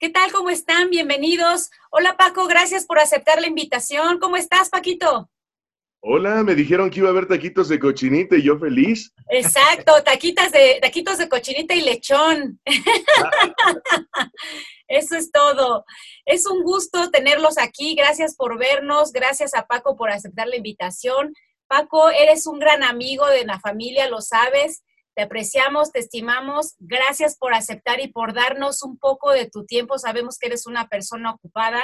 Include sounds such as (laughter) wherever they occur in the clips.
¿Qué tal? ¿Cómo están? Bienvenidos. Hola Paco, gracias por aceptar la invitación. ¿Cómo estás, Paquito? Hola, me dijeron que iba a haber taquitos de cochinita y yo feliz. Exacto, taquitas de, taquitos de cochinita y lechón. (laughs) Eso es todo. Es un gusto tenerlos aquí. Gracias por vernos. Gracias a Paco por aceptar la invitación. Paco, eres un gran amigo de la familia, lo sabes. Te apreciamos, te estimamos. Gracias por aceptar y por darnos un poco de tu tiempo. Sabemos que eres una persona ocupada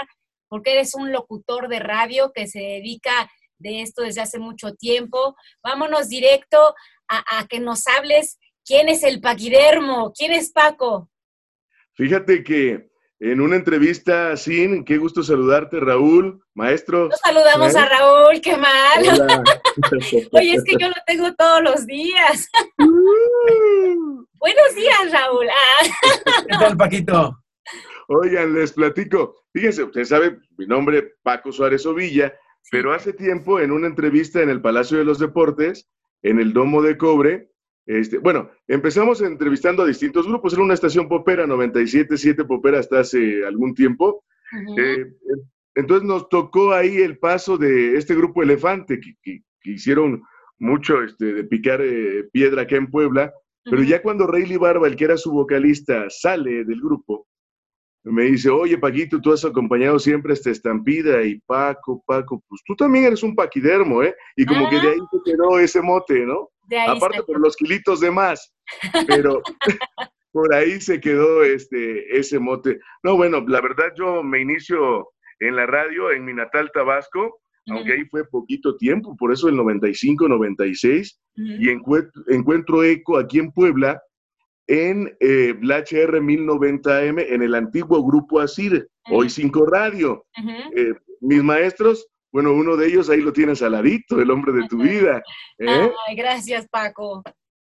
porque eres un locutor de radio que se dedica de esto desde hace mucho tiempo. Vámonos directo a, que nos hables quién es el paquidermo, quién es Paco. Fíjate que en una entrevista, Sin, qué gusto saludarte, Raúl, maestro. Nos saludamos a Raúl, qué mal. (laughs) Oye, es que yo lo tengo todos los días. Uh. (laughs) Buenos días, Raúl. Ah. ¿Qué tal, Paquito? Oigan, les platico. Fíjense, usted sabe, mi nombre Paco Suárez Ovilla, pero hace tiempo en una entrevista en el Palacio de los Deportes, en el Domo de Cobre, este, bueno, empezamos entrevistando a distintos grupos. Era una estación popera, 97.7 popera hasta hace algún tiempo. Eh, entonces nos tocó ahí el paso de este grupo Elefante, que, hicieron mucho este, de picar eh, piedra acá en Puebla. Pero ya cuando Rayleigh Barba, el que era su vocalista, sale del grupo, me dice, oye Paquito, tú has acompañado siempre esta estampida y Paco, Paco, pues tú también eres un paquidermo, ¿eh? Y como que de ahí se quedó ese mote, ¿no? Aparte por los kilitos de más, pero (laughs) por ahí se quedó este, ese mote. No, bueno, la verdad yo me inicio en la radio en mi natal Tabasco, aunque ahí fue poquito tiempo, por eso el 95, 96, y encuentro eco aquí en Puebla en eh, la HR 1090M en el antiguo grupo ASIR, hoy 5 Radio. Eh, mis maestros, bueno, uno de ellos ahí lo tienes al ladito, el hombre de tu vida. ¿eh? Ay, gracias, Paco.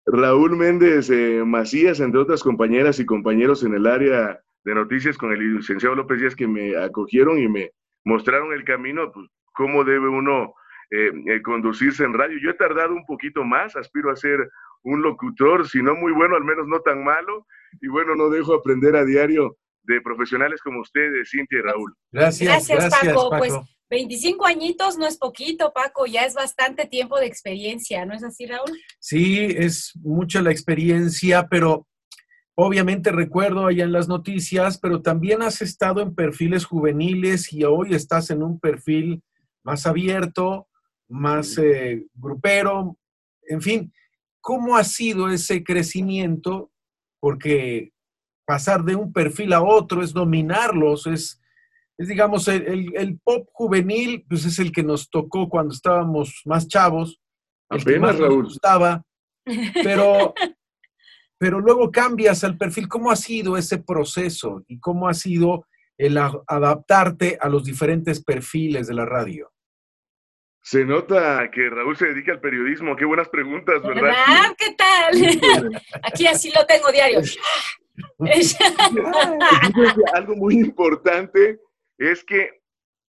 Raúl Méndez Macías, entre otras compañeras y compañeros en el área de noticias con el licenciado López Díaz que me acogieron y me mostraron el camino, pues, cómo debe uno conducirse en radio. Yo he tardado un poquito más, aspiro a ser un locutor, si no muy bueno, al menos no tan malo. Y bueno, no dejo aprender a diario de profesionales como ustedes, Cintia y Raúl. Gracias, gracias, Paco. Pues 25 añitos no es poquito, Paco, ya es bastante tiempo de experiencia, ¿no es así, Raúl? Sí, es mucha la experiencia, pero obviamente recuerdo allá en las noticias, pero también has estado en perfiles juveniles y hoy estás en un perfil más abierto, más eh, grupero, en fin, ¿Cómo ha sido ese crecimiento? Porque pasar de un perfil a otro es dominarlos, es, es digamos, el, pop juvenil, pues es el que nos tocó cuando estábamos más chavos. El Apenas, Raúl. gustaba, pero, (laughs) pero luego cambias al perfil. ¿Cómo ha sido ese proceso y cómo ha sido el adaptarte a los diferentes perfiles de la radio? Se nota que Raúl se dedica al periodismo. Qué buenas preguntas, ¿verdad? ¿Verdad? ¿Qué tal? (laughs) Aquí así lo tengo diario. (laughs) Algo muy importante es que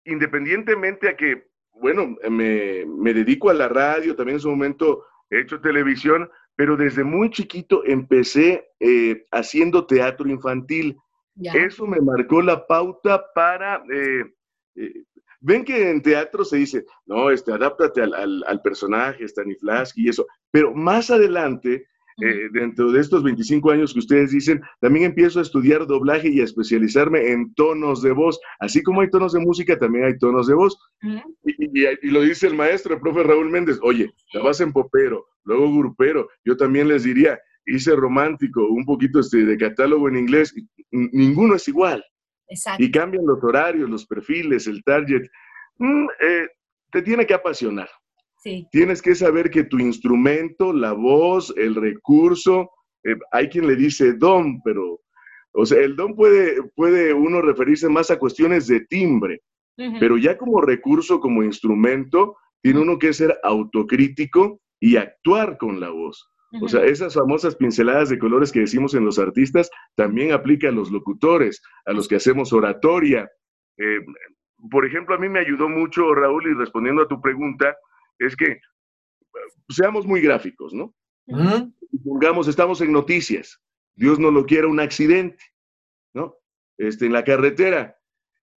independientemente a que, bueno, me, dedico a la radio, también en su momento he hecho televisión, pero desde muy chiquito empecé eh, haciendo teatro infantil. Eso me marcó la pauta para eh, eh, Ven que en teatro se dice, no, este, adáptate al, al, personaje, Stanislavski y eso, pero más adelante, eh, dentro de estos 25 años que ustedes dicen, también empiezo a estudiar doblaje y a especializarme en tonos de voz. Así como hay tonos de música, también hay tonos de voz. y, lo dice el maestro, el profe Raúl Méndez, oye, la vas en popero, luego grupero. Yo también les diría, hice romántico, un poquito este, de catálogo en inglés, ninguno es igual. Y cambian los horarios, los perfiles, el target. Mm, eh, te tiene que apasionar. Tienes que saber que tu instrumento, la voz, el recurso, eh, hay quien le dice don, pero, o sea, el don puede, puede uno referirse más a cuestiones de timbre, pero ya como recurso, como instrumento, tiene uno que ser autocrítico y actuar con la voz. O sea, esas famosas pinceladas de colores que decimos en los artistas también aplica a los locutores, a los que hacemos oratoria. Eh, por ejemplo, a mí me ayudó mucho, Raúl, y respondiendo a tu pregunta, es que seamos muy gráficos, ¿no? Pongamos, estamos en noticias, Dios no lo quiera un accidente, ¿no? este, en la carretera.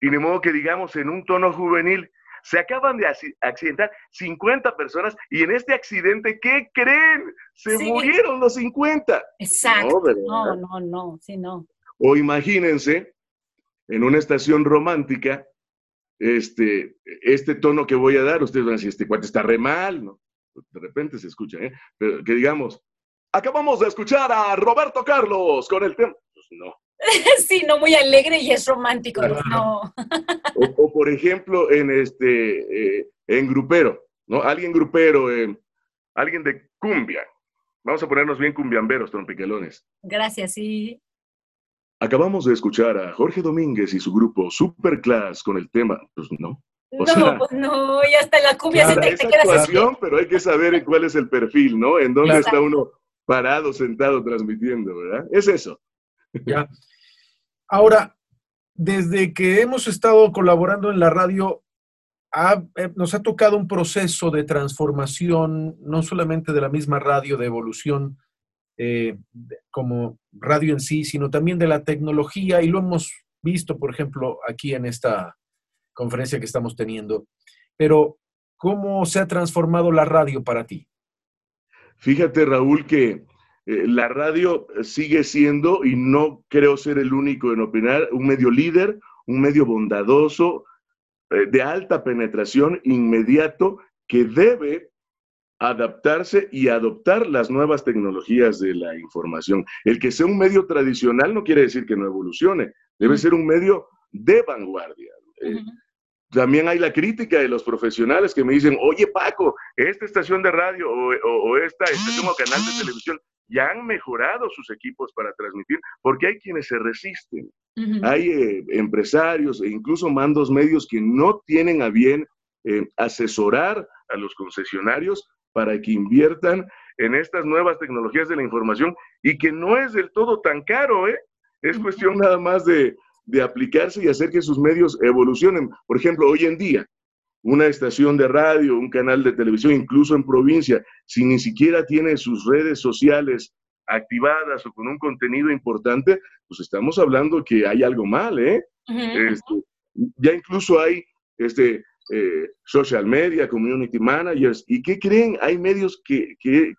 Y ni modo que digamos en un tono juvenil, se acaban de accidentar 50 personas y en este accidente, ¿qué creen? Se murieron los 50. Exacto. No, no, no, sí, no. O imagínense, en una estación romántica, este, este tono que voy a dar, ustedes van a decir, este cuate está re mal, ¿no? De repente se escucha, ¿eh? Pero que digamos, acabamos de escuchar a Roberto Carlos con el tema. Pues no. (laughs) Sí, no muy alegre y es romántico, no. O, por ejemplo, en este, eh, en grupero, ¿no? Alguien grupero, eh, alguien de cumbia. Vamos a ponernos bien cumbiamberos, trompiquelones. Gracias, sí. Acabamos de escuchar a Jorge Domínguez y su grupo Superclass con el tema, pues no. no, pues no, y hasta la cumbia se te, te pero hay que saber cuál es el perfil, ¿no? En dónde está uno parado, sentado, transmitiendo, ¿verdad? Es eso. Ya. Ahora, desde que hemos estado colaborando en la radio, eh, nos ha tocado un proceso de transformación, no solamente de la misma radio, de evolución eh, como radio en sí, sino también de la tecnología y lo hemos visto, por ejemplo, aquí en esta conferencia que estamos teniendo. Pero, ¿cómo se ha transformado la radio para ti? Fíjate, Raúl, que eh, la radio sigue siendo, y no creo ser el único en opinar, un medio líder, un medio bondadoso, eh, de alta penetración, inmediato, que debe adaptarse y adoptar las nuevas tecnologías de la información. El que sea un medio tradicional no quiere decir que no evolucione, debe ser un medio de vanguardia. Eh, también hay la crítica de los profesionales que me dicen, oye Paco, esta estación de radio o, esta estación o canal de (gasps) televisión ya han mejorado sus equipos para transmitir, porque hay quienes se resisten. Hay eh, empresarios e incluso mandos medios que no tienen a bien eh, asesorar a los concesionarios para que inviertan en estas nuevas tecnologías de la información y que no es del todo tan caro, ¿eh? Es cuestión nada más de, de aplicarse y hacer que sus medios evolucionen. Por ejemplo, hoy en día, una estación de radio, un canal de televisión, incluso en provincia, si ni siquiera tiene sus redes sociales activadas o con un contenido importante, pues estamos hablando que hay algo mal, ¿eh? Este, ya incluso hay este, eh, social media, community managers. ¿Y qué creen? Hay medios que, que,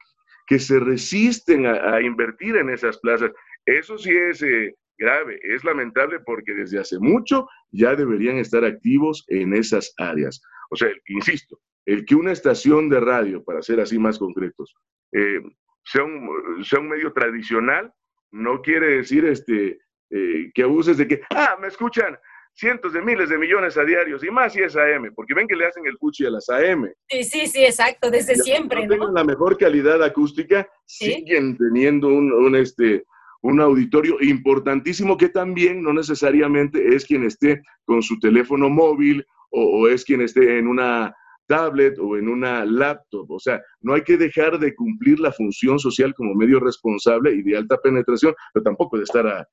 que se resisten a, invertir en esas plazas. Eso sí es eh, grave, es lamentable porque desde hace mucho ya deberían estar activos en esas áreas. O sea, insisto, el que una estación de radio, para ser así más concretos, eh, sea, un, sea un medio tradicional, no quiere decir este, que abuses de que, ah, me escuchan cientos de miles de millones a diarios y más si es AM, porque ven que le hacen el cuchi a las AM. Sí, sí, sí, exacto, desde siempre. No, tienen la mejor calidad acústica, siguen teniendo un, este, un auditorio importantísimo que también no necesariamente es quien esté con su teléfono móvil o, o es quien esté en una tablet o en una laptop. O sea, no hay que dejar de cumplir la función social como medio responsable y de alta penetración, pero tampoco de estar a,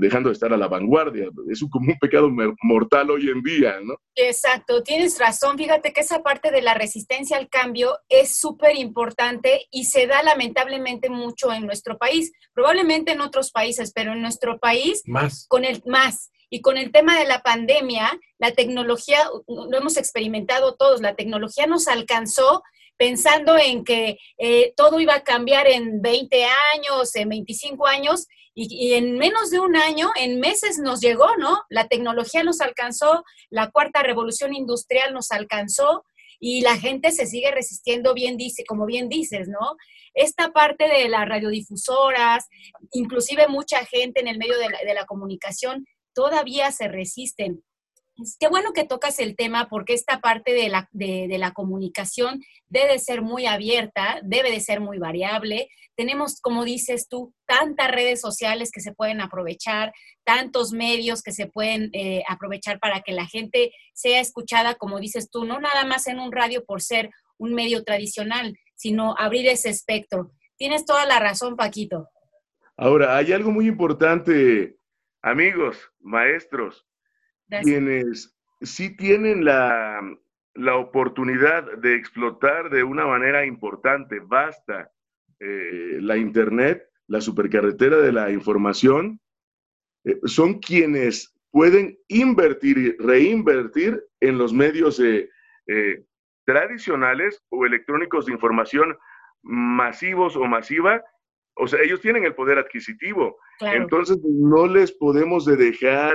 dejando de estar a la vanguardia. Es un, como un pecado mortal hoy en día, ¿no? Exacto, tienes razón. Fíjate que esa parte de la resistencia al cambio es súper importante y se da lamentablemente mucho en nuestro país. Probablemente en otros países, pero en nuestro país, más. con el más. Y con el tema de la pandemia, la tecnología, lo hemos experimentado todos, la tecnología nos alcanzó pensando en que eh, todo iba a cambiar en 20 años, en 25 años, y, en menos de un año, en meses nos llegó, ¿no? La tecnología nos alcanzó, la cuarta revolución industrial nos alcanzó y la gente se sigue resistiendo, bien dice, como bien dices, ¿no? Esta parte de las radiodifusoras, inclusive mucha gente en el medio de la, de la comunicación, todavía se resisten. Qué bueno que tocas el tema porque esta parte de la, de, la, comunicación debe ser muy abierta, debe de ser muy variable. Tenemos, como dices tú, tantas redes sociales que se pueden aprovechar, tantos medios que se pueden eh, aprovechar para que la gente sea escuchada, como dices tú, no nada más en un radio por ser un medio tradicional, sino abrir ese espectro. Tienes toda la razón, Paquito. Ahora, hay algo muy importante, amigos, maestros quienes sí tienen la, oportunidad de explotar de una manera importante, basta, eh, la Internet, la supercarretera de la información, eh, son quienes pueden invertir y reinvertir en los medios eh, tradicionales o electrónicos de información masivos o masiva. O sea, ellos tienen el poder adquisitivo. Entonces, no les podemos de dejar,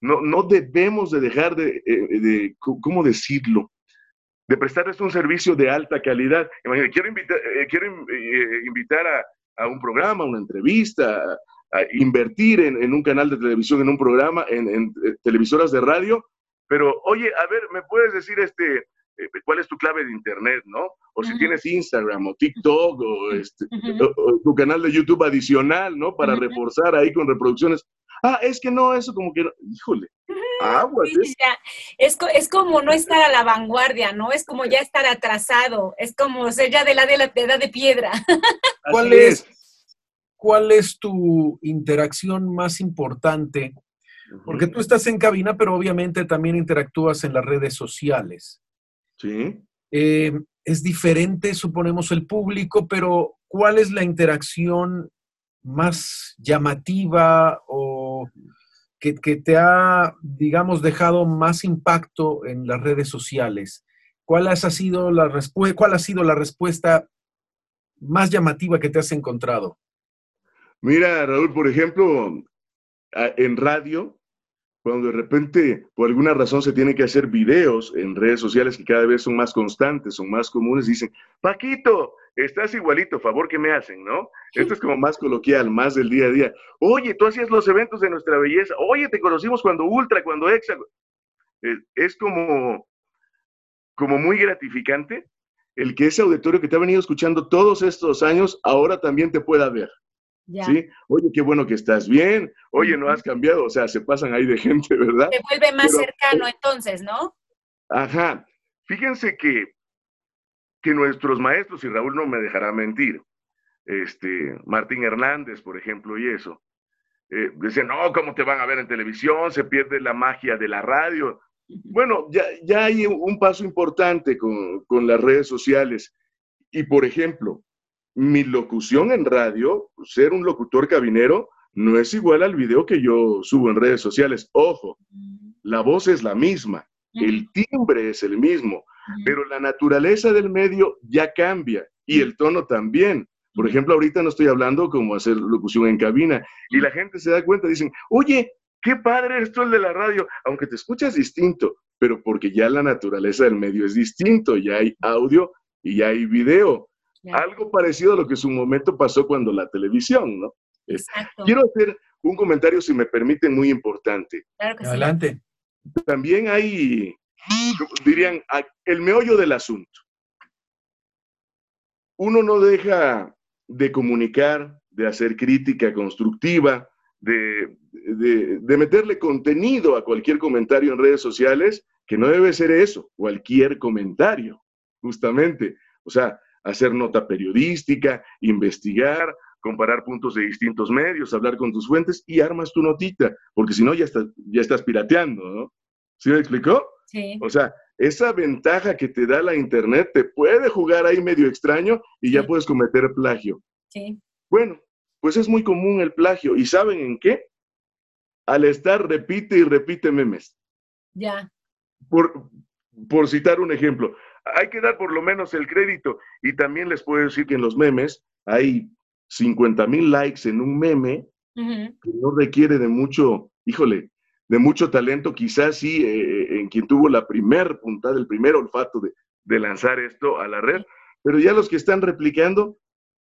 no, no debemos de dejar de, de, ¿cómo decirlo? de prestarles un servicio de alta calidad. quiero invitar, quiero invitar a, a un programa, una entrevista, a, invertir en, un canal de televisión, en un programa, en, eh, televisoras de radio, pero oye, a ver, ¿me puedes decir este, eh, cuál es tu clave de internet, no? O si tienes Instagram o TikTok o, este, tu canal de YouTube adicional, ¿no? Para reforzar ahí con reproducciones. Ah, es que no, eso como que, no. híjole, (laughs) agua. es, es como no estar a la vanguardia, ¿no? Es como ya estar atrasado, es como ser ya de la, de la edad de piedra. (laughs) ¿Cuál es, ¿Cuál es tu interacción más importante? Porque tú estás en cabina, pero obviamente también interactúas en las redes sociales. Sí. Eh, es diferente, suponemos, el público, pero ¿cuál es la interacción más llamativa o que, te ha, digamos, dejado más impacto en las redes sociales? ¿Cuál, ha sido la ¿Cuál ha sido la respuesta más llamativa que te has encontrado? Mira, Raúl, por ejemplo, en radio, cuando de repente, por alguna razón, se tiene que hacer videos en redes sociales que cada vez son más constantes, son más comunes, dicen, Paquito, estás igualito, favor que me hacen, ¿no? Esto es como más coloquial, más del día a día. Oye, tú hacías los eventos de nuestra belleza. Oye, te conocimos cuando Ultra, cuando Exa. Es como, como muy gratificante el que ese auditorio que te ha venido escuchando todos estos años ahora también te pueda ver. ¿Sí? Oye, qué bueno que estás bien. Oye, no has cambiado. O sea, se pasan ahí de gente, ¿verdad? Se vuelve más cercano entonces, ¿no? Ajá. Fíjense que, que nuestros maestros, y Raúl no me dejará mentir, este, Martín Hernández, por ejemplo, y eso, eh, decían, no, ¿cómo te van a ver en televisión? Se pierde la magia de la radio. Bueno, ya, ya hay un paso importante con, con las redes sociales. Y, por ejemplo, mi locución en radio, ser un locutor cabinero, no es igual al video que yo subo en redes sociales. Ojo, la voz es la misma, el timbre es el mismo, pero la naturaleza del medio ya cambia y el tono también. Por ejemplo, ahorita no estoy hablando como hacer locución en cabina y la gente se da cuenta, dicen, oye, qué padre esto el de la radio, aunque te escuchas distinto, pero porque ya la naturaleza del medio es distinto, ya hay audio y ya hay video. Algo parecido a lo que en su momento pasó cuando la televisión, ¿no? Quiero hacer un comentario, si me permiten, muy importante. Claro que Adelante. También hay, dirían, el meollo del asunto. Uno no deja de comunicar, de hacer crítica constructiva, de, de, meterle contenido a cualquier comentario en redes sociales, que no debe ser eso, cualquier comentario, justamente. O sea, hacer nota periodística, investigar, comparar puntos de distintos medios, hablar con tus fuentes y armas tu notita, porque si no ya estás, ya estás pirateando, ¿no? ¿Sí me explicó? Sí. O sea, esa ventaja que te da la Internet te puede jugar ahí medio extraño y ya puedes cometer plagio. Sí. Bueno, pues es muy común el plagio. ¿Y saben en qué? Al estar repite y repite memes. Ya. Por, por citar un ejemplo, hay que dar por lo menos el crédito. Y también les puedo decir que en los memes hay 50 mil likes en un meme que no requiere de mucho, híjole, de mucho talento, quizás sí, eh, en quien tuvo la primer puntada, el primer olfato de, de lanzar esto a la red, pero ya los que están replicando,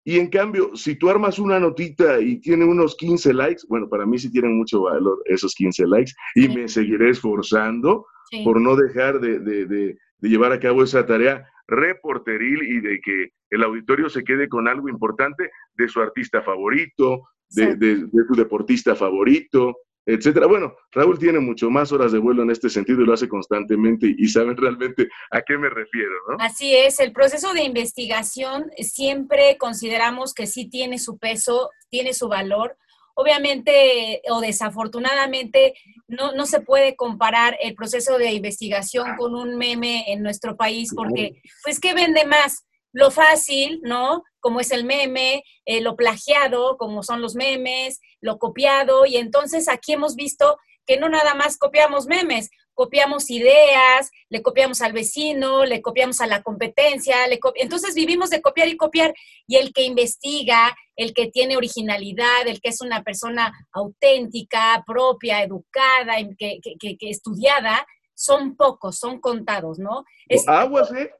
y en cambio, si tú armas una notita y tiene unos 15 likes, bueno, para mí sí tienen mucho valor esos 15 likes y me seguiré esforzando por no dejar de, de, de llevar a cabo esa tarea reporteril y de que el auditorio se quede con algo importante de su artista favorito, de, su deportista favorito, etcétera. Bueno, Raúl tiene mucho más horas de vuelo en este sentido y lo hace constantemente y saben realmente a qué me refiero, ¿no? Así es, el proceso de investigación siempre consideramos que sí tiene su peso, tiene su valor, Obviamente o desafortunadamente no, no se puede comparar el proceso de investigación con un meme en nuestro país porque, pues, ¿qué vende más? lo fácil, ¿no? Como es el meme, eh, lo plagiado, como son los memes, lo copiado, y entonces aquí hemos visto que no nada más copiamos memes, copiamos ideas, le copiamos al vecino, le copiamos a la competencia, le entonces vivimos de copiar y copiar y el que investiga, el que tiene originalidad, el que es una persona auténtica, propia, educada, que, que, que, estudiada, son pocos, son contados, ¿no? Es, aguas, ¿eh?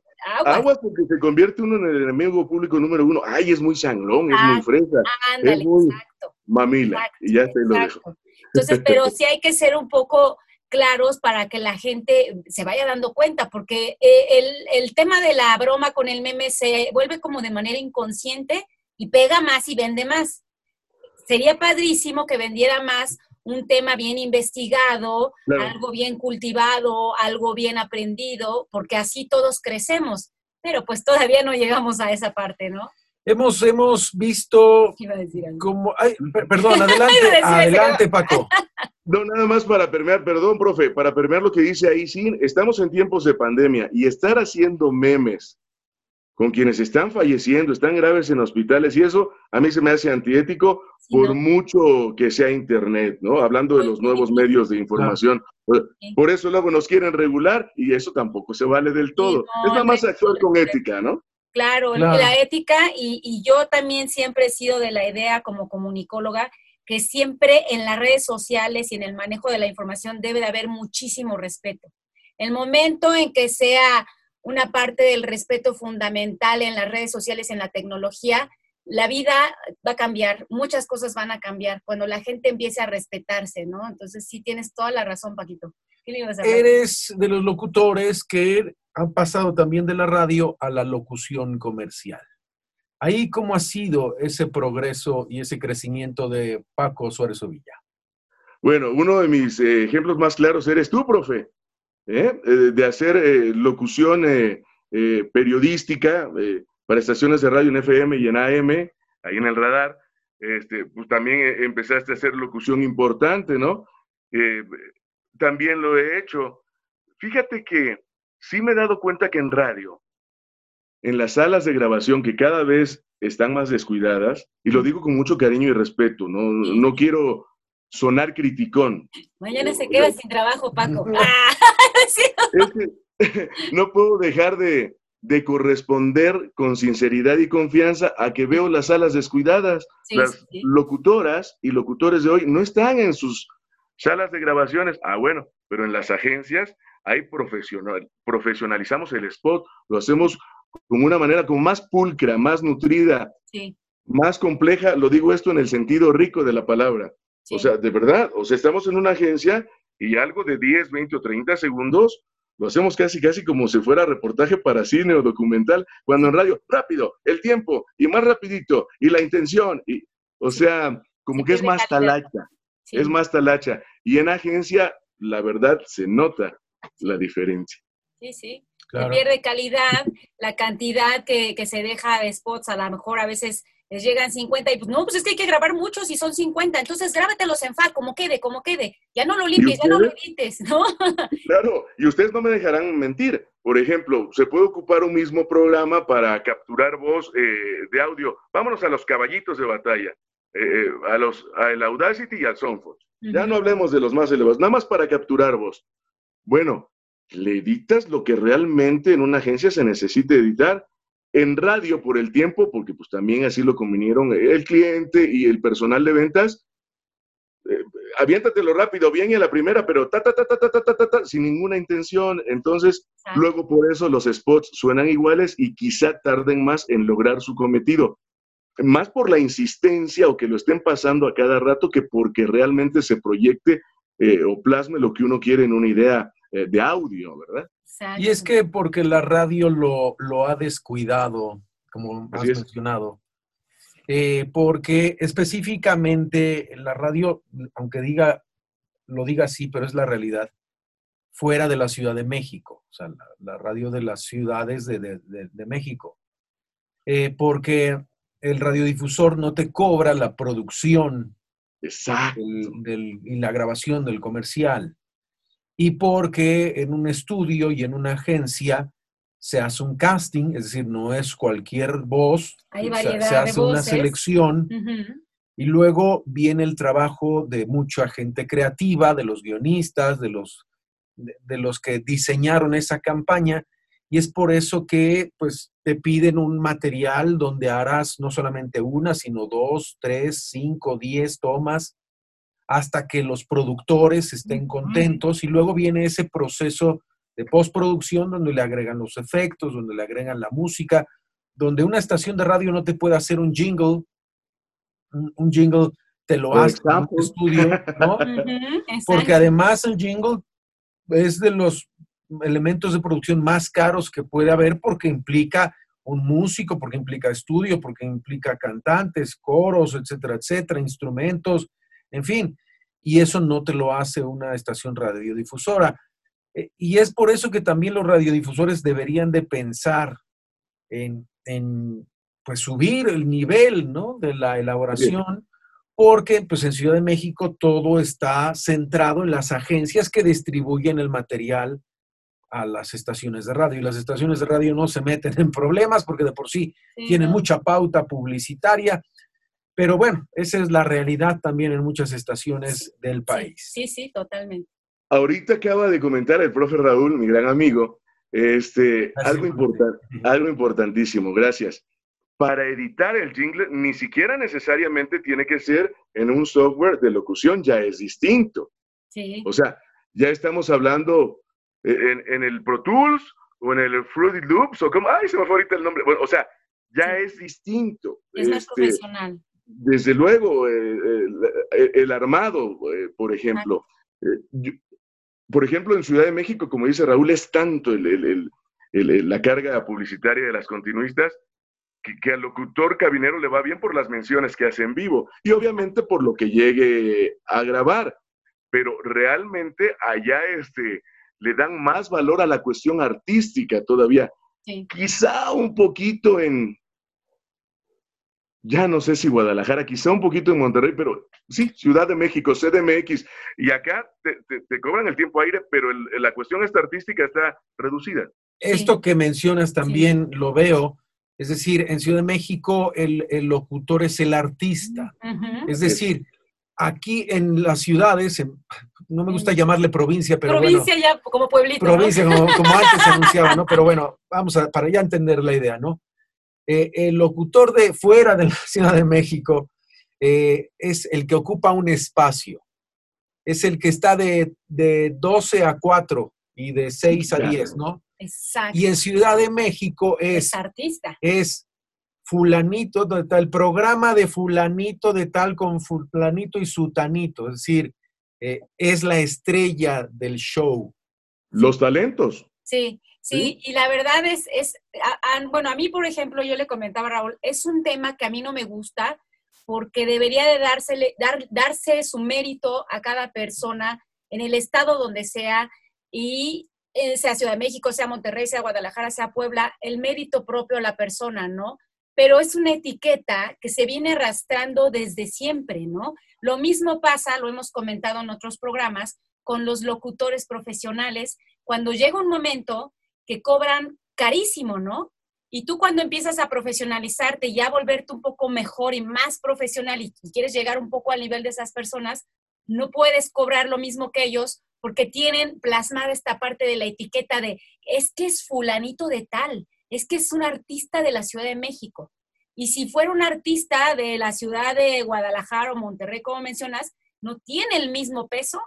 Aguas. porque se convierte uno en el enemigo público número uno. Ay, es muy sangrón, es muy ah, fresa, es muy mamila. y ya te lo dejo. Entonces, pero (laughs) sí hay que ser un poco claros para que la gente se vaya dando cuenta, porque eh, el, tema de la broma con el meme se vuelve como de manera inconsciente y pega más y vende más. Sería padrísimo que vendiera más un tema bien investigado, algo bien cultivado, algo bien aprendido, porque así todos crecemos, pero pues todavía no llegamos a esa parte, ¿no? Hemos, hemos visto como... perdón, adelante, adelante, Paco. (laughs) No, nada más para permear, perdón, profe, para permear lo que dice ahí, sí, estamos en tiempos de pandemia y estar haciendo memes con quienes están falleciendo, están graves en hospitales y eso a mí se me hace antiético por mucho que sea Internet, ¿no? Hablando de los nuevos medios de información. Por eso luego nos quieren regular y eso tampoco se vale del todo. es nada más actuar con ética, ¿no? Claro, la ética y, y yo también siempre he sido de la idea como comunicóloga que siempre en las redes sociales y en el manejo de la información debe de haber muchísimo respeto. El momento en que sea una parte del respeto fundamental en las redes sociales, en la tecnología, la vida va a cambiar, muchas cosas van a cambiar cuando la gente empiece a respetarse, ¿no? Entonces sí tienes toda la razón, Paquito. Eres de los locutores que han pasado también de la radio a la locución comercial. Ahí, ¿cómo ha sido ese progreso y ese crecimiento de Paco Suárez Ovilla? Bueno, uno de mis eh, ejemplos más claros eres tú, profe, ¿eh? Eh, de hacer locución periodística para estaciones de radio en FM y en AM, ahí en el radar. Este, pues también empezaste a hacer locución importante, ¿no? También lo he hecho. Fíjate que sí me he dado cuenta que en radio en las salas de grabación que cada vez están más descuidadas, y lo digo con mucho cariño y respeto, no, no quiero sonar criticón. Mañana se queda sin trabajo, Paco. (laughs) (laughs) (laughs) no puedo dejar de, corresponder con sinceridad y confianza a que veo las salas descuidadas. las locutoras y locutores de hoy no están en sus salas de grabaciones. Ah, bueno, pero en las agencias hay profesional, profesionalizamos el spot, lo hacemos con una manera como más pulcra, más nutrida, más compleja. Lo digo esto en el sentido rico de la palabra. O sea, de verdad, o sea, estamos en una agencia y algo de 10, 20 o 30 segundos lo hacemos casi, casi como si fuera reportaje para cine o documental, cuando en radio, rápido, el tiempo, y más rapidito, y la intención, y, o sea, como que es más talacha, es más talacha. Y en agencia, la verdad, se nota la diferencia. Sí, sí pierde calidad, la cantidad que, se deja de spots, a lo mejor a veces les llegan 50 y pues no, pues es que hay que grabar muchos y son 50, entonces grábatelos en FAC, como quede, como quede, ya no lo limpies, ya no lo edites, ¿no? (laughs) Claro, y ustedes no me dejarán mentir. Por ejemplo, se puede ocupar un mismo programa para capturar voz eh, de audio. Vámonos a los caballitos de batalla, eh, eh, a los, al Audacity y al Soundforce. Ya no hablemos de los más elevados, nada más para capturar voz. Bueno, le editas lo que realmente en una agencia se necesita editar. En radio, por el tiempo, porque pues también así lo convinieron el cliente y el personal de ventas, eh, aviéntatelo rápido, bien y a la primera, pero ta, ta, ta, ta, ta, ta, ta, ta, sin ninguna intención. Entonces, luego por eso los spots suenan iguales y quizá tarden más en lograr su cometido. Más por la insistencia o que lo estén pasando a cada rato que porque realmente se proyecte eh, o plasme lo que uno quiere en una idea eh, de audio, ¿verdad? Y es que porque la radio lo, lo ha descuidado, como has mencionado. Eh, porque específicamente la radio, aunque diga, lo diga así, pero es la realidad, fuera de la Ciudad de México, o sea, la, radio de las ciudades de, de, de, México. Eh, porque el radiodifusor no te cobra la producción Exacto. y la grabación del comercial y porque en un estudio y en una agencia se hace un casting, es decir, no es cualquier voz, Hay se- variedad se de hace una voces. selección y luego viene el trabajo de mucha gente creativa, de los guionistas, de los, de, de los que diseñaron esa campaña, y es por eso que pues te piden un material donde harás no solamente una, sino dos, tres, cinco, diez tomas, hasta que los productores estén contentos, y luego viene ese proceso de postproducción donde le agregan los efectos, donde le agregan la música, donde una estación de radio no te puede hacer un jingle, un, jingle te lo hace en un estudio, ¿no? (laughs) Porque además el jingle es de los elementos de producción más caros que puede haber porque implica un músico, porque implica estudio, porque implica cantantes, coros, etcétera, etcétera, instrumentos, en fin. Y eso no te lo hace una estación radiodifusora. Eh, Y es por eso que también los radiodifusores deberían de pensar en, en, pues subir el nivel ¿no? de la elaboración, porque pues en Ciudad de México todo está centrado en las agencias que distribuyen el material a las estaciones de radio. Y las estaciones de radio no se meten en problemas porque de por sí Sí, tienen ¿no? mucha pauta publicitaria. Pero bueno, esa es la realidad también en muchas estaciones del país. Sí, sí, totalmente. Ahorita acaba de comentar el profe Raúl, mi gran amigo, este, Gracias, algo, profe. importan- algo importantísimo, gracias. Para editar el jingle, ni siquiera necesariamente tiene que ser en un software de locución, ya es distinto. Sí. O sea, ya estamos hablando en, en el Pro Tools o en el Fruity Loops o como, ay, se me fue ahorita el nombre. Bueno, o sea, ya Sí. es distinto. Es más Este, profesional. desde luego, eh, el, el armado, eh, por ejemplo. Eh, yo- por ejemplo, en Ciudad de México, como dice Raúl, es tanto el- el- el- el- el- la carga publicitaria de las continuistas que, que al locutor cabinero le va bien por las menciones que hace en vivo y obviamente por lo que llegue a grabar. Pero realmente allá este, le dan más valor a la cuestión artística todavía. Sí. Quizá un poquito en, ya no sé si Guadalajara, quizá un poquito en Monterrey, pero sí, Ciudad de México, CDMX, y acá te, te- te cobran el tiempo aire, pero el- la cuestión esta artística está reducida. Esto que mencionas también lo veo, es decir, en Ciudad de México el, el locutor es el artista. Es decir, aquí en las ciudades, en- no me gusta llamarle provincia, pero Provincia ya como pueblito. provincia como, como (laughs) antes se anunciaba, ¿no? Pero bueno, vamos a, para ya entender la idea, ¿no? Eh, el locutor de fuera de la (laughs) Ciudad de México eh, es el que ocupa un espacio. Es el que está de, de 12 a 4 y de 6 a Claro. 10, ¿no? Exacto. Y en Ciudad de México es es, artista. es fulanito de tal, programa de fulanito de tal con fulanito y sutanito, es decir, eh, es la estrella del show. Los talentos. Sí, sí, y la verdad es, es a- a- bueno, a mí, por ejemplo, yo le comentaba a Raúl, es un tema que a mí no me gusta porque debería de dársele, dar, darse su mérito a cada persona en el estado donde sea y eh, sea Ciudad de México, sea Monterrey, sea Guadalajara, sea Puebla, el mérito propio a la persona, ¿no? Pero es una etiqueta que se viene arrastrando desde siempre, ¿no? Lo mismo pasa, lo hemos comentado en otros programas, con los locutores profesionales, cuando llega un momento que cobran carísimo, ¿no? Y tú cuando empiezas a profesionalizarte y a volverte un poco mejor y más profesional y, quieres llegar un poco al nivel de esas personas, no puedes cobrar lo mismo que ellos porque tienen plasmada esta parte de la etiqueta de es que es fulanito de tal, es que es un artista de la Ciudad de México. Y si fuera un artista de la ciudad de Guadalajara o Monterrey, como mencionas, no tiene el mismo peso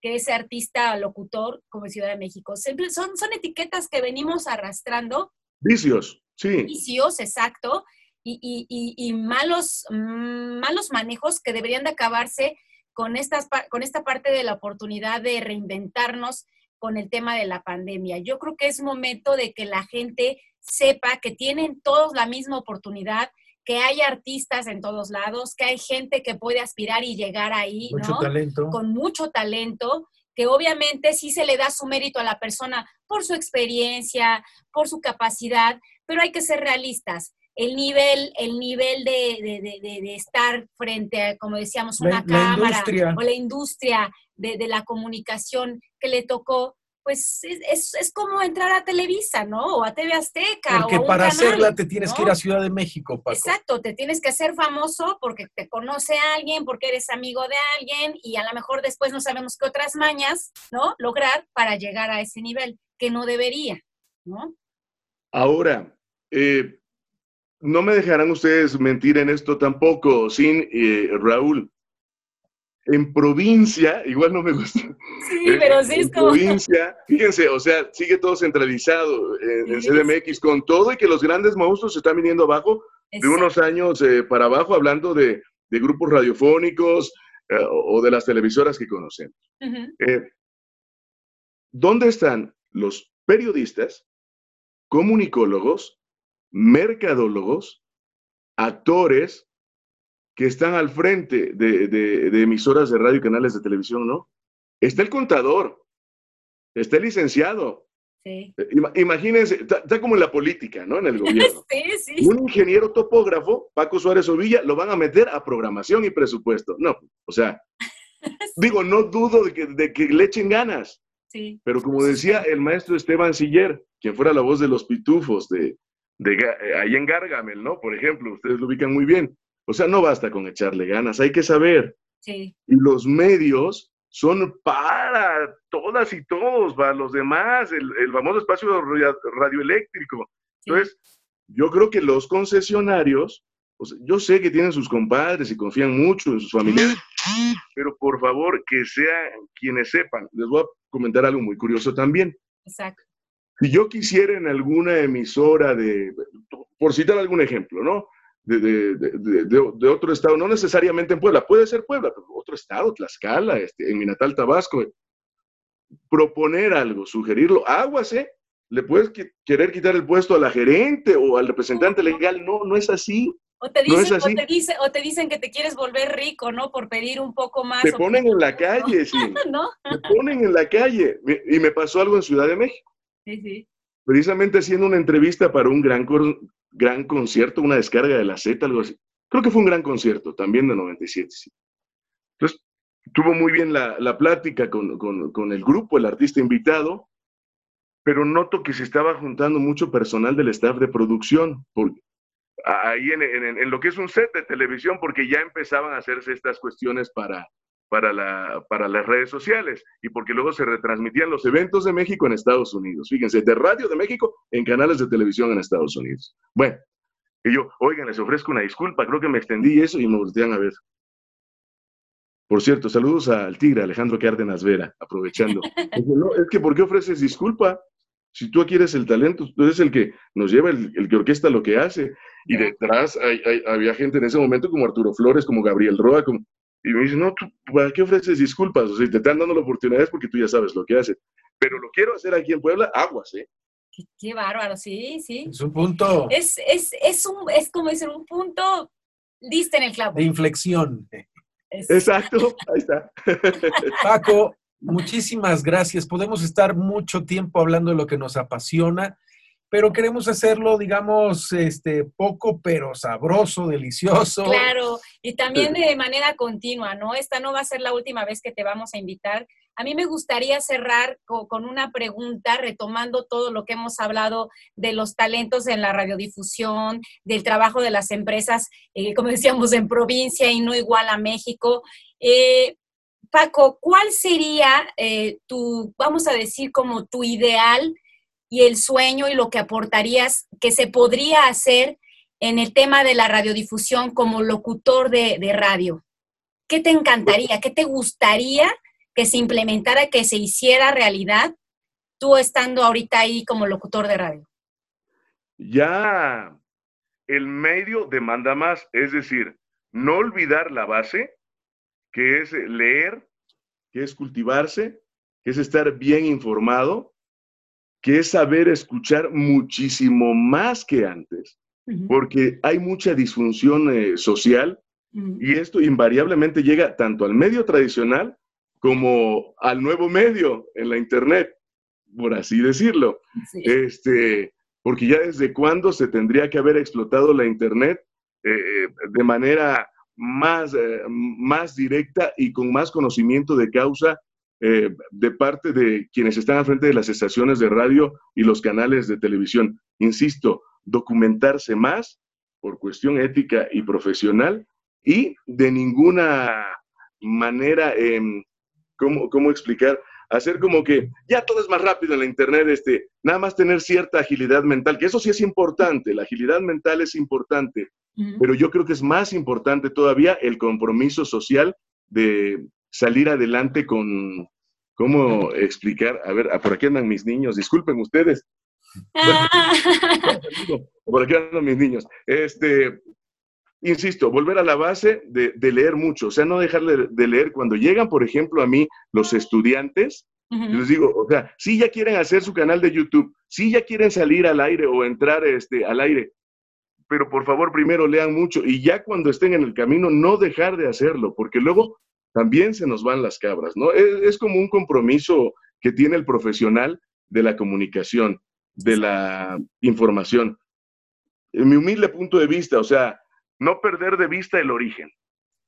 que ese artista locutor como en Ciudad de México. Siempre son, son etiquetas que venimos arrastrando, Vicios, sí. vicios, exacto, y, y- y- y malos, mm, malos manejos que deberían de acabarse con, estas, con esta parte de la oportunidad de reinventarnos con el tema de la pandemia. Yo creo que es momento de que la gente sepa que tienen todos la misma oportunidad, que hay artistas en todos lados, que hay gente que puede aspirar y llegar ahí, Mucho ¿no? talento. con mucho talento, que obviamente sí se le da su mérito a la persona por su experiencia, por su capacidad, pero hay que ser realistas. El nivel, el nivel de, de- de- de- de estar frente a, como decíamos, La- una la cámara industria. o la industria de la comunicación que le tocó, pues es, es, como entrar a Televisa, ¿no? O a TV Azteca. Porque o a un para canal, hacerla te tienes que ir a Ciudad de México, Paco. Exacto, te tienes que hacer famoso porque te conoce alguien, porque eres amigo de alguien y a lo mejor después no sabemos qué otras mañas, ¿no? Lograr para llegar a ese nivel, que no debería, ¿no? Ahora, eh, no me dejarán ustedes mentir en esto tampoco, sin eh, Raúl. En provincia, igual no me gusta. Sí, Eh, pero sí en es como... provincia, fíjense, o sea, sigue todo centralizado en, en Sí, CDMX con todo y que los grandes monstruos se están viniendo abajo de unos años eh, para abajo, hablando de, de grupos radiofónicos eh, o de las televisoras que conocemos. Eh, ¿Dónde están los periodistas, comunicólogos, mercadólogos, actores que están al frente de, de- de emisoras de radio y canales de televisión, no? Está el contador, está el licenciado. Sí. Ima- Imagínense, está, como en la política, ¿no? En el (laughs) gobierno. Sí, sí. Un ingeniero topógrafo, Paco Suárez Ovilla, lo van a meter a programación y presupuesto. No, o sea, (laughs) digo, no dudo de que, de que le echen ganas. sí. Pero como decía el maestro Esteban Siller, quien fuera la voz de los pitufos de, de Ga- eh, ahí en Gargamel, ¿no? Por ejemplo, ustedes lo ubican muy bien. O sea, no basta con echarle ganas, hay que saber. Sí, Y los medios son para todas y todos, para los demás, el, el famoso espacio ra- radioeléctrico. sí. Entonces, yo creo que los concesionarios, o sea, yo sé que tienen sus compadres y confían mucho en sus familiares, pero por favor que sean quienes sepan. Les voy a comentar algo muy curioso también. exacto. Si yo quisiera en alguna emisora de, por citar algún ejemplo, ¿no? De, de- de- otro estado, no necesariamente en Puebla, puede ser Puebla, pero otro estado, Tlaxcala, este, en mi natal Tabasco, proponer algo, sugerirlo, aguas, ¿eh? Le puedes querer quitar el puesto a la gerente o al representante legal, no, no es así. O te, No es dicen, o, así. te dice, o te dicen que te quieres volver rico, ¿no? Por pedir un poco más. Te o- ponen en la calle, (laughs) sí, ¿No? te ponen en la calle. Y me pasó algo en Ciudad de México. Sí, sí. precisamente haciendo una entrevista para un gran, gran concierto, una descarga de la Z, algo así. Creo que fue un gran concierto, también de 97. sí. Entonces, tuvo muy bien la, la plática con, con- con el grupo, el artista invitado, pero noto que se estaba juntando mucho personal del staff de producción, ahí en- en lo que es un set de televisión, porque ya empezaban a hacerse estas cuestiones para, para, la, para las redes sociales y porque luego se retransmitían los eventos de México en Estados Unidos. Fíjense, de Radio de México en canales de televisión en Estados Unidos. Bueno, y yo, oigan, les ofrezco una disculpa, creo que me extendí eso y me voltean a ver. Por cierto, saludos al tigre Alejandro Cárdenas Vera, aprovechando. (laughs) No, es que ¿por qué ofreces disculpa? Si tú aquí eres el talento, tú eres el que nos lleva, el, el que orquesta lo que hace. Y detrás hay- hay- había gente en ese momento como Arturo Flores, como Gabriel Roa, como, y me dice, no, ¿tú ¿para qué ofreces disculpas? O sea, te están dando la oportunidad es porque tú ya sabes lo que haces. Pero lo quiero hacer aquí en Puebla, aguas, ¿eh? Qué, qué bárbaro, sí, sí. Es un punto Es, es, es, un, es como dicen, un punto, diste en el clavo. de inflexión. Es- Exacto, (laughs) ahí está. (laughs) Paco, muchísimas gracias. Podemos estar mucho tiempo hablando de lo que nos apasiona, pero queremos hacerlo, digamos, este, poco, pero sabroso, delicioso. Claro, y también de manera continua, ¿no? Esta no va a ser la última vez que te vamos a invitar. A mí me gustaría cerrar co- con, una pregunta, retomando todo lo que hemos hablado de los talentos en la radiodifusión, del trabajo de las empresas, eh, como decíamos, en provincia y no igual a México. Eh, Paco, ¿cuál sería eh, tu, vamos a decir, como tu ideal y el sueño y lo que aportarías que se podría hacer en el tema de la radiodifusión como locutor de, radio? ¿Qué te encantaría? ¿Qué te gustaría que se implementara, que se hiciera realidad, tú estando ahorita ahí como locutor de radio? Ya el medio demanda más, es decir, no olvidar la base, que es leer, que es cultivarse, que es estar bien informado, que es saber escuchar muchísimo más que antes, porque hay mucha disfunción eh, social y esto invariablemente llega tanto al medio tradicional como al nuevo medio en la Internet, por así decirlo. Sí. Este, porque ya desde cuándo se tendría que haber explotado la Internet eh, eh, de manera más, eh, más directa y con más conocimiento de causa eh, de parte de quienes están al frente de las estaciones de radio y los canales de televisión. Insisto, documentarse más por cuestión ética y profesional y de ninguna manera, eh, ¿cómo, ¿cómo explicar? Hacer como que ya todo es más rápido en la Internet, este, nada más tener cierta agilidad mental, que eso sí es importante, la agilidad mental es importante, pero yo creo que es más importante todavía el compromiso social de salir adelante con, ¿cómo explicar? A ver, por aquí andan mis niños, disculpen ustedes. Por aquí andan mis niños. Este, insisto, volver a la base de, leer mucho, o sea, no dejar de leer. Cuando llegan, por ejemplo, a mí los estudiantes, yo les digo, o sea, si ya quieren hacer su canal de YouTube, si ya quieren salir al aire o entrar este, al aire, pero por favor primero lean mucho y ya cuando estén en el camino no dejar de hacerlo, porque luego también se nos van las cabras, ¿no? Es, como un compromiso que tiene el profesional de la comunicación, de la información. En mi humilde punto de vista, o sea, no perder de vista el origen.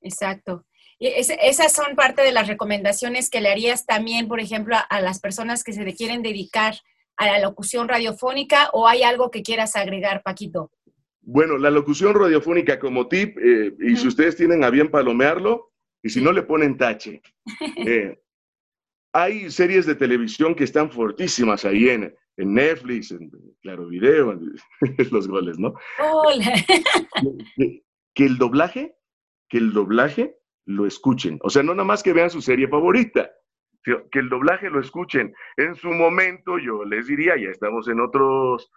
Exacto. Y esas son parte de las recomendaciones que le harías también, por ejemplo, a, las personas que se quieren dedicar a la locución radiofónica o hay algo que quieras agregar, Paquito. Bueno, la locución radiofónica como tip, eh, y si ustedes tienen a bien palomearlo, y si no le ponen tache. (laughs) Eh, hay series de televisión que están fortísimas ahí en, en Netflix, en Claro Video, en, (laughs) los goles, ¿no? Que, que, el doblaje, que el doblaje lo escuchen. O sea, no nada más que vean su serie favorita, que el doblaje lo escuchen. En su momento, yo les diría, ya estamos en otros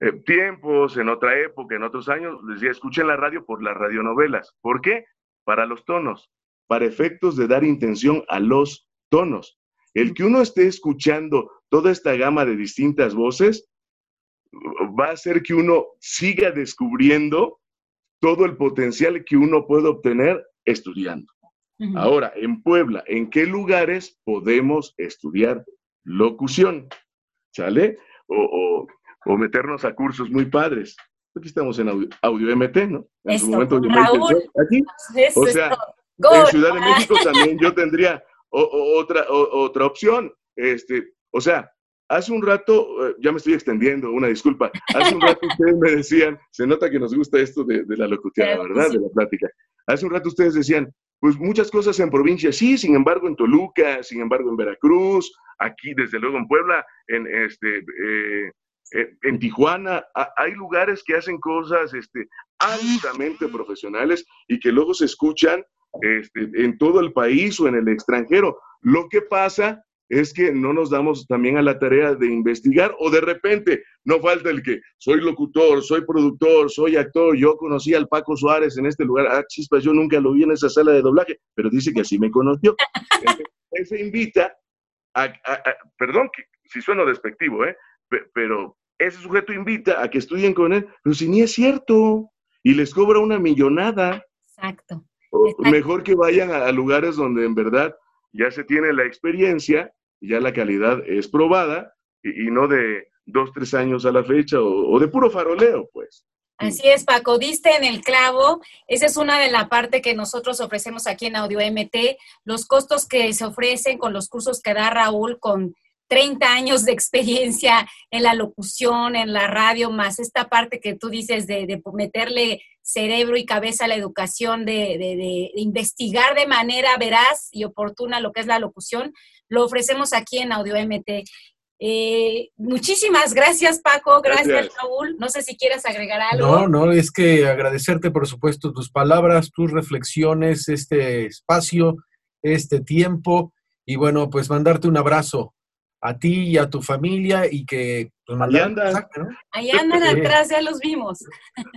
eh, tiempos, en otra época, en otros años, les decía, escuchen la radio por las radionovelas. ¿Por qué? Para los tonos, para efectos de dar intención a los tonos. El que uno esté escuchando toda esta gama de distintas voces va a hacer que uno siga descubriendo todo el potencial que uno puede obtener estudiando. Ahora, en Puebla, ¿en qué lugares podemos estudiar locución? ¿Sale? O, meternos a cursos muy padres. Aquí estamos en Audio, MT, ¿no? En su momento aquí. o sea, en Ciudad de México también yo tendría otra, otra opción. Este, o sea, hace un rato, eh, ya me estoy extendiendo, una disculpa, hace un rato ustedes me decían, se nota que nos gusta esto de, la locución, ¿verdad? De la plática. Hace un rato ustedes decían, pues muchas cosas en provincia, sí, sin embargo en Toluca, sin embargo en Veracruz, aquí desde luego en Puebla, en, este, eh, eh, en Tijuana, hay lugares que hacen cosas este, altamente profesionales y que luego se escuchan este, en todo el país o en el extranjero. Lo que pasa es que no nos damos también a la tarea de investigar o de repente no falta el que soy locutor, soy productor, soy actor, yo conocí al Paco Suárez en este lugar, ah, chispas, yo nunca lo vi en esa sala de doblaje, pero dice que así me conoció. se invita a, perdón que, si sueno despectivo, ¿eh? pero ese sujeto invita a que estudien con él, pero si ni es cierto, y les cobra una millonada. Exacto. Mejor que vayan a, lugares donde en verdad ya se tiene la experiencia, ya la calidad es probada y, no de dos, tres años a la fecha o, de puro faroleo, pues. Así es, Paco, diste en el clavo. Esa es una de la parte que nosotros ofrecemos aquí en Audio MT, los costos que se ofrecen con los cursos que da Raúl con 30 años de experiencia en la locución, en la radio, más esta parte que tú dices de, meterle cerebro y cabeza a la educación, de, investigar de manera veraz y oportuna lo que es la locución, lo ofrecemos aquí en Audio MT. Eh, muchísimas gracias, Paco. Gracias, Raúl. No sé si quieres agregar algo. No, no, es que agradecerte, por supuesto, tus palabras, tus reflexiones, este espacio, este tiempo. Y bueno, pues mandarte un abrazo a ti y a tu familia y que pues, Ahí andan. Ahí andan atrás, ya los vimos.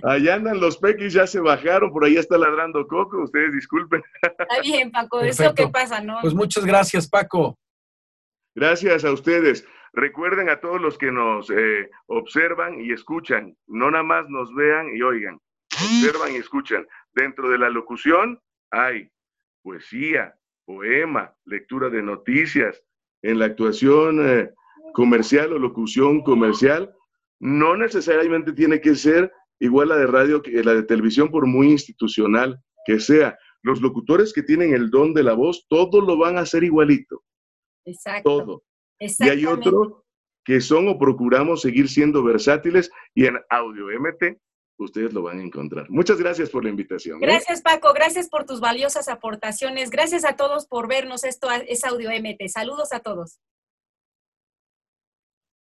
Ahí andan los pequis, ya se bajaron, por ahí está ladrando Coco, ustedes disculpen. Está bien, Paco, eso es que pasa, ¿no? Pues muchas gracias, Paco. Gracias a ustedes. Recuerden a todos los que nos eh, observan y escuchan, no nada más nos vean y oigan, observan y escuchan. Dentro de la locución hay poesía, poema, lectura de noticias, en la actuación eh, comercial o locución comercial, no necesariamente tiene que ser igual la de radio que la de televisión, por muy institucional que sea. Los locutores que tienen el don de la voz, todos lo van a hacer igualito. Exacto. Todo. Y hay otro que son o procuramos seguir siendo versátiles y en Audio MT ustedes lo van a encontrar. Muchas gracias por la invitación. ¿eh? Gracias Paco, gracias por tus valiosas aportaciones, gracias a todos por vernos, esto es Audio MT. Saludos a todos.